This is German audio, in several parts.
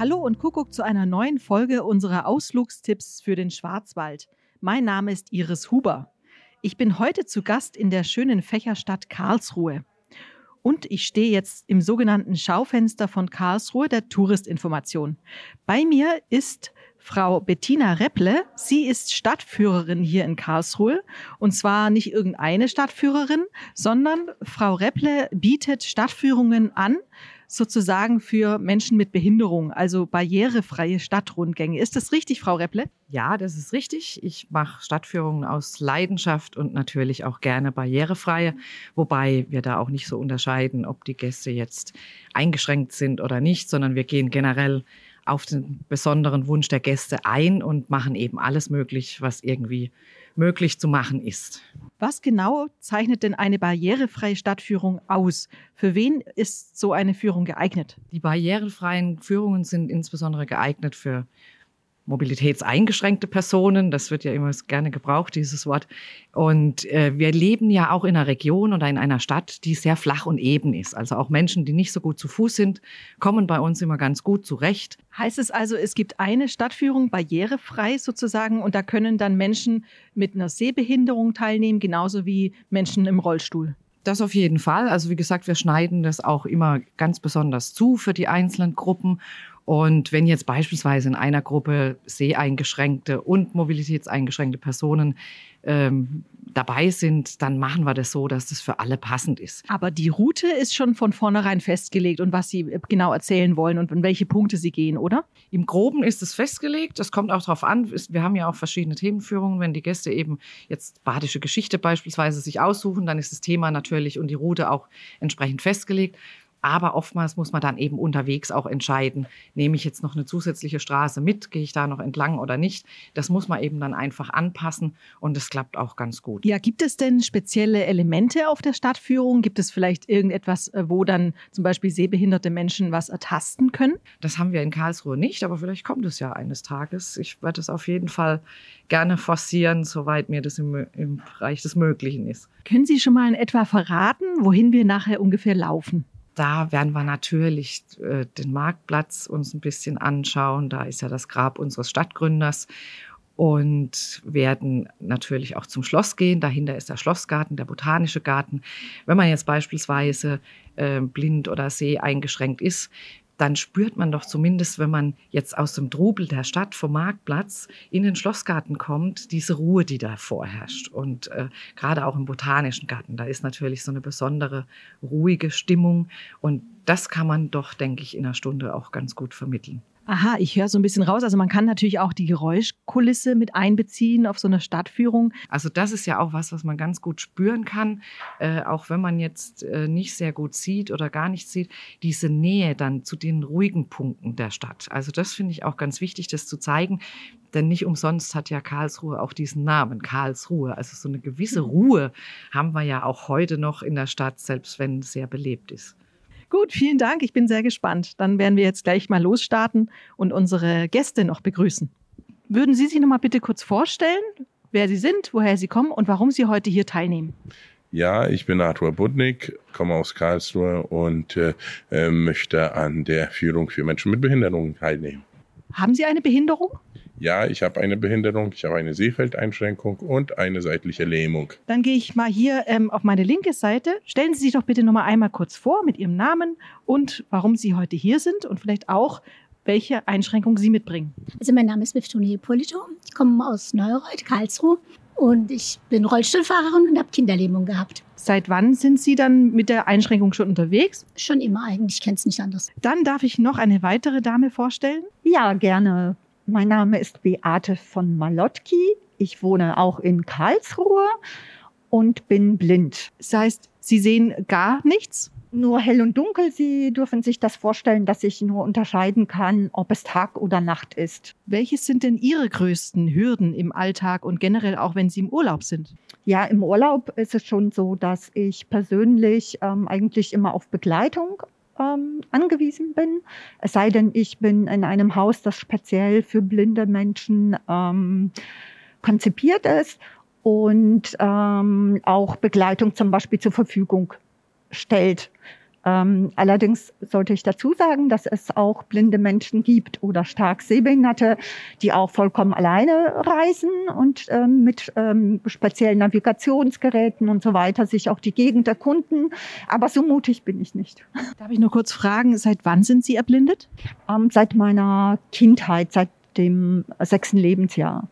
Hallo und Kuckuck zu einer neuen Folge unserer Ausflugstipps für den Schwarzwald. Mein Name ist Iris Huber. Ich bin heute zu Gast in der schönen Fächerstadt Karlsruhe. Und ich stehe jetzt im sogenannten Schaufenster von Karlsruhe der Touristinformation. Bei mir ist Frau Bettina Repple. Sie ist Stadtführerin hier in Karlsruhe. Und zwar nicht irgendeine Stadtführerin, sondern Frau Repple bietet Stadtführungen an sozusagen für Menschen mit Behinderung, also barrierefreie Stadtrundgänge. Ist das richtig, Frau Repple? Ja, das ist richtig. Ich mache Stadtführungen aus Leidenschaft und natürlich auch gerne barrierefreie, wobei wir da auch nicht so unterscheiden, ob die Gäste jetzt eingeschränkt sind oder nicht, sondern wir gehen generell auf den besonderen Wunsch der Gäste ein und machen eben alles möglich, was irgendwie möglich zu machen ist. Was genau zeichnet denn eine barrierefreie Stadtführung aus? Für wen ist so eine Führung geeignet? Die barrierefreien Führungen sind insbesondere geeignet für mobilitätseingeschränkte Personen. Das wird ja immer gerne gebraucht, dieses Wort. Und äh, wir leben ja auch in einer Region oder in einer Stadt, die sehr flach und eben ist. Also auch Menschen, die nicht so gut zu Fuß sind, kommen bei uns immer ganz gut zurecht. Heißt es also, es gibt eine Stadtführung barrierefrei sozusagen und da können dann Menschen mit einer Sehbehinderung teilnehmen, genauso wie Menschen im Rollstuhl? Das auf jeden Fall. Also wie gesagt, wir schneiden das auch immer ganz besonders zu für die einzelnen Gruppen. Und wenn jetzt beispielsweise in einer Gruppe seheingeschränkte und mobilitätseingeschränkte Personen ähm, dabei sind, dann machen wir das so, dass das für alle passend ist. Aber die Route ist schon von vornherein festgelegt und was Sie genau erzählen wollen und in welche Punkte Sie gehen, oder? Im Groben ist es festgelegt. Das kommt auch darauf an. Wir haben ja auch verschiedene Themenführungen. Wenn die Gäste eben jetzt badische Geschichte beispielsweise sich aussuchen, dann ist das Thema natürlich und die Route auch entsprechend festgelegt. Aber oftmals muss man dann eben unterwegs auch entscheiden, nehme ich jetzt noch eine zusätzliche Straße mit, gehe ich da noch entlang oder nicht. Das muss man eben dann einfach anpassen und es klappt auch ganz gut. Ja, gibt es denn spezielle Elemente auf der Stadtführung? Gibt es vielleicht irgendetwas, äh, wo dann zum Beispiel sehbehinderte Menschen was ertasten können? Das haben wir in Karlsruhe nicht, aber vielleicht kommt es ja eines Tages. Ich werde es auf jeden Fall gerne forcieren, soweit mir das im, im Bereich des Möglichen ist. Können Sie schon mal in etwa verraten, wohin wir nachher ungefähr laufen? Da werden wir natürlich äh, den Marktplatz uns ein bisschen anschauen. Da ist ja das Grab unseres Stadtgründers und werden natürlich auch zum Schloss gehen. Dahinter ist der Schlossgarten, der botanische Garten. Wenn man jetzt beispielsweise äh, blind oder seh eingeschränkt ist, dann spürt man doch zumindest, wenn man jetzt aus dem Trubel der Stadt vom Marktplatz in den Schlossgarten kommt, diese Ruhe, die da vorherrscht. Und äh, gerade auch im Botanischen Garten, da ist natürlich so eine besondere ruhige Stimmung. Und das kann man doch, denke ich, in einer Stunde auch ganz gut vermitteln. Aha, ich höre so ein bisschen raus. Also man kann natürlich auch die Geräuschkulisse mit einbeziehen auf so einer Stadtführung. Also das ist ja auch was, was man ganz gut spüren kann, äh, auch wenn man jetzt äh, nicht sehr gut sieht oder gar nicht sieht, diese Nähe dann zu den ruhigen Punkten der Stadt. Also das finde ich auch ganz wichtig, das zu zeigen. Denn nicht umsonst hat ja Karlsruhe auch diesen Namen, Karlsruhe. Also so eine gewisse Ruhe haben wir ja auch heute noch in der Stadt, selbst wenn es sehr belebt ist. Gut, vielen Dank. Ich bin sehr gespannt. Dann werden wir jetzt gleich mal losstarten und unsere Gäste noch begrüßen. Würden Sie sich noch mal bitte kurz vorstellen, wer Sie sind, woher Sie kommen und warum Sie heute hier teilnehmen? Ja, ich bin Arthur Budnick, komme aus Karlsruhe und äh, äh möchte an der Führung für Menschen mit Behinderungen teilnehmen. Haben Sie eine Behinderung? Ja, ich habe eine Behinderung, ich habe eine Sehfeldeinschränkung und eine seitliche Lähmung. Dann gehe ich mal hier ähm, auf meine linke Seite. Stellen Sie sich doch bitte noch mal einmal kurz vor mit Ihrem Namen und warum Sie heute hier sind und vielleicht auch, welche Einschränkungen Sie mitbringen. Also mein Name ist Miftuni Hippolito. Ich komme aus Neureuth, Karlsruhe und ich bin Rollstuhlfahrerin und habe Kinderlähmung gehabt. Seit wann sind Sie dann mit der Einschränkung schon unterwegs? Schon immer eigentlich, ich kenne es nicht anders. Dann darf ich noch eine weitere Dame vorstellen. Ja, gerne. Mein Name ist Beate von Malotki. Ich wohne auch in Karlsruhe und bin blind. Das heißt, Sie sehen gar nichts? Nur hell und dunkel. Sie dürfen sich das vorstellen, dass ich nur unterscheiden kann, ob es Tag oder Nacht ist. Welches sind denn Ihre größten Hürden im Alltag und generell auch, wenn Sie im Urlaub sind? Ja, im Urlaub ist es schon so, dass ich persönlich ähm, eigentlich immer auf Begleitung ähm, angewiesen bin. Es sei denn, ich bin in einem Haus, das speziell für blinde Menschen ähm, konzipiert ist und ähm, auch Begleitung zum Beispiel zur Verfügung stellt. Ähm, allerdings sollte ich dazu sagen, dass es auch blinde Menschen gibt oder stark Sehbehinderte, die auch vollkommen alleine reisen und ähm, mit ähm, speziellen Navigationsgeräten und so weiter sich auch die Gegend erkunden. Aber so mutig bin ich nicht. Darf ich nur kurz fragen, seit wann sind Sie erblindet? Ähm, seit meiner Kindheit, seit dem sechsten Lebensjahr.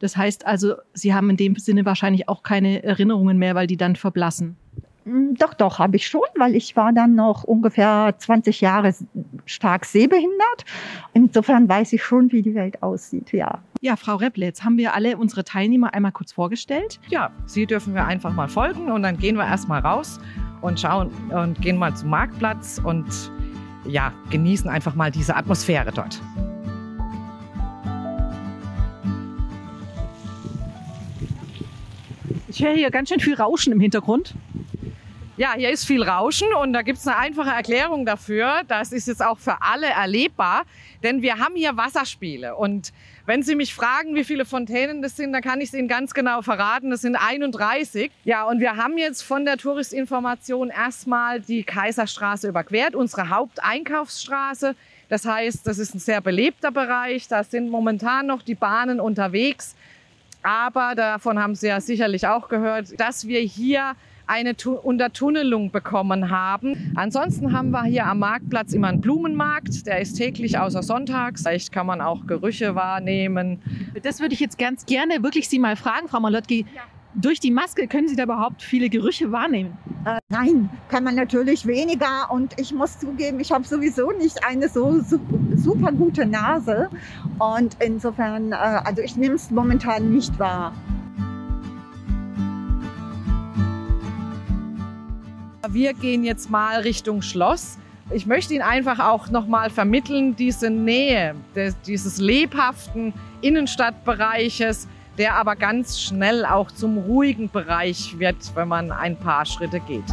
Das heißt also, Sie haben in dem Sinne wahrscheinlich auch keine Erinnerungen mehr, weil die dann verblassen. Mm, doch, doch, habe ich schon, weil ich war dann noch ungefähr 20 Jahre stark sehbehindert. Insofern weiß ich schon, wie die Welt aussieht, ja. Ja, Frau Repple, jetzt haben wir alle unsere Teilnehmer einmal kurz vorgestellt. Ja, Sie dürfen wir einfach mal folgen und dann gehen wir erstmal raus und schauen und gehen mal zum Marktplatz und ja, genießen einfach mal diese Atmosphäre dort. Ich höre hier ganz schön viel Rauschen im Hintergrund. Ja, hier ist viel Rauschen und da gibt es eine einfache Erklärung dafür. Das ist jetzt auch für alle erlebbar, denn wir haben hier Wasserspiele. Und wenn Sie mich fragen, wie viele Fontänen das sind, dann kann ich es Ihnen ganz genau verraten. Das sind 31. Ja, und wir haben jetzt von der Touristinformation erstmal die Kaiserstraße überquert, unsere Haupteinkaufsstraße. Das heißt, das ist ein sehr belebter Bereich. Da sind momentan noch die Bahnen unterwegs. Aber davon haben Sie ja sicherlich auch gehört, dass wir hier eine tu Untertunnelung bekommen haben. Ansonsten haben wir hier am Marktplatz immer einen Blumenmarkt, der ist täglich außer sonntags. Vielleicht kann man auch Gerüche wahrnehmen. Das würde ich jetzt ganz gerne wirklich Sie mal fragen, Frau Malotki. Ja. Durch die Maske können Sie da überhaupt viele Gerüche wahrnehmen? Äh, nein, kann man natürlich weniger. Und ich muss zugeben, ich habe sowieso nicht eine so super gute Nase. Und insofern, äh, also ich nehme es momentan nicht wahr. Wir gehen jetzt mal Richtung Schloss. Ich möchte Ihnen einfach auch nochmal vermitteln, diese Nähe des, dieses lebhaften Innenstadtbereiches, der aber ganz schnell auch zum ruhigen Bereich wird, wenn man ein paar Schritte geht.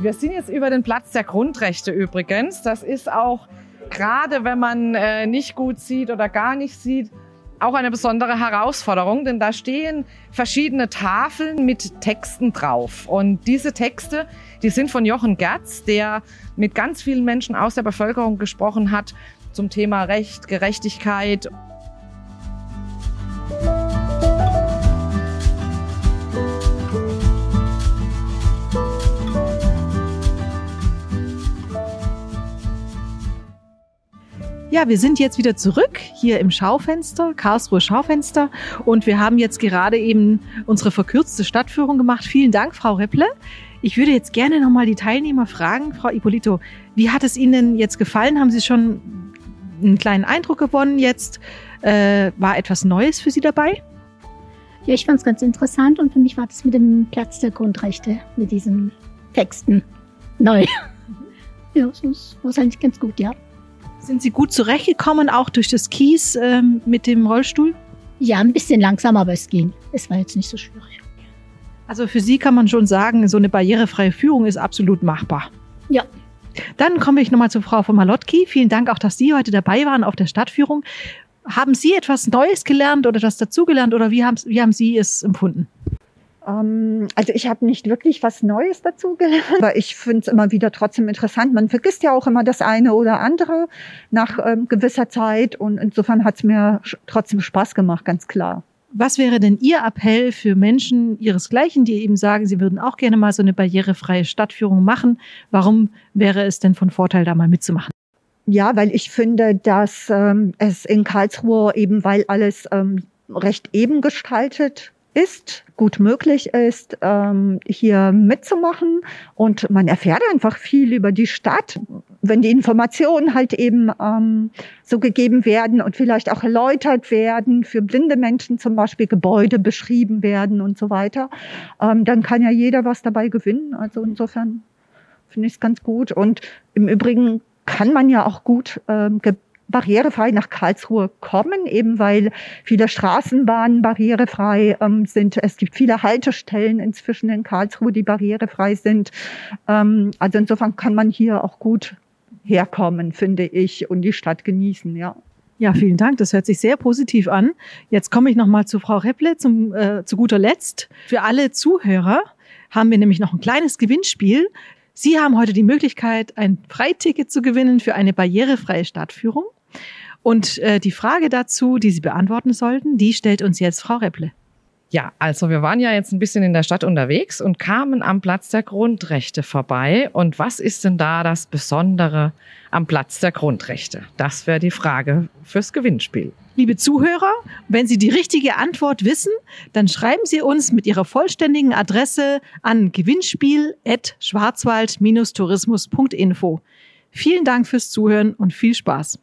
Wir sind jetzt über den Platz der Grundrechte übrigens. Das ist auch gerade, wenn man äh, nicht gut sieht oder gar nicht sieht, auch eine besondere Herausforderung, denn da stehen verschiedene Tafeln mit Texten drauf. Und diese Texte, die sind von Jochen Gerz, der mit ganz vielen Menschen aus der Bevölkerung gesprochen hat zum Thema Recht, Gerechtigkeit. Ja, wir sind jetzt wieder zurück hier im Schaufenster, Karlsruhe Schaufenster. Und wir haben jetzt gerade eben unsere verkürzte Stadtführung gemacht. Vielen Dank, Frau Repple. Ich würde jetzt gerne nochmal die Teilnehmer fragen, Frau Ippolito, wie hat es Ihnen jetzt gefallen? Haben Sie schon einen kleinen Eindruck gewonnen jetzt? Äh, war etwas Neues für Sie dabei? Ja, ich fand es ganz interessant und für mich war das mit dem Platz der Grundrechte, mit diesen Texten neu. Ja, das war eigentlich ganz gut, ja. Sind Sie gut zurechtgekommen, auch durch das Kies ähm, mit dem Rollstuhl? Ja, ein bisschen langsam, aber es ging. Es war jetzt nicht so schwierig. Also für Sie kann man schon sagen, so eine barrierefreie Führung ist absolut machbar. Ja. Dann komme ich nochmal zu Frau von Malotki. Vielen Dank auch, dass Sie heute dabei waren auf der Stadtführung. Haben Sie etwas Neues gelernt oder etwas dazugelernt oder wie haben, wie haben Sie es empfunden? Ähm, also ich habe nicht wirklich was Neues dazu gelernt, aber ich finde es immer wieder trotzdem interessant. Man vergisst ja auch immer das eine oder andere nach ähm, gewisser Zeit und insofern hat es mir trotzdem Spaß gemacht, ganz klar. Was wäre denn Ihr Appell für Menschen Ihresgleichen, die eben sagen, sie würden auch gerne mal so eine barrierefreie Stadtführung machen? Warum wäre es denn von Vorteil, da mal mitzumachen? Ja, weil ich finde, dass ähm, es in Karlsruhe eben, weil alles ähm, recht eben gestaltet ist, gut möglich ist, ähm, hier mitzumachen. Und man erfährt einfach viel über die Stadt, wenn die Informationen halt eben ähm, so gegeben werden und vielleicht auch erläutert werden, für blinde Menschen zum Beispiel Gebäude beschrieben werden und so weiter, ähm, dann kann ja jeder was dabei gewinnen. Also insofern finde ich es ganz gut. Und im Übrigen kann man ja auch gut ähm, barrierefrei nach Karlsruhe kommen, eben weil viele Straßenbahnen barrierefrei ähm, sind. Es gibt viele Haltestellen inzwischen in Karlsruhe, die barrierefrei sind. Ähm, also insofern kann man hier auch gut herkommen, finde ich, und die Stadt genießen, ja. Ja, vielen Dank. Das hört sich sehr positiv an. Jetzt komme ich nochmal zu Frau Repple zum, äh, zu guter Letzt. Für alle Zuhörer haben wir nämlich noch ein kleines Gewinnspiel. Sie haben heute die Möglichkeit, ein Freiticket zu gewinnen für eine barrierefreie Stadtführung. Und äh, die Frage dazu, die Sie beantworten sollten, die stellt uns jetzt Frau Repple. Ja, also wir waren ja jetzt ein bisschen in der Stadt unterwegs und kamen am Platz der Grundrechte vorbei. Und was ist denn da das Besondere am Platz der Grundrechte? Das wäre die Frage fürs Gewinnspiel. Liebe Zuhörer, wenn Sie die richtige Antwort wissen, dann schreiben Sie uns mit Ihrer vollständigen Adresse an gewinnspiel.schwarzwald-tourismus.info. Vielen Dank fürs Zuhören und viel Spaß.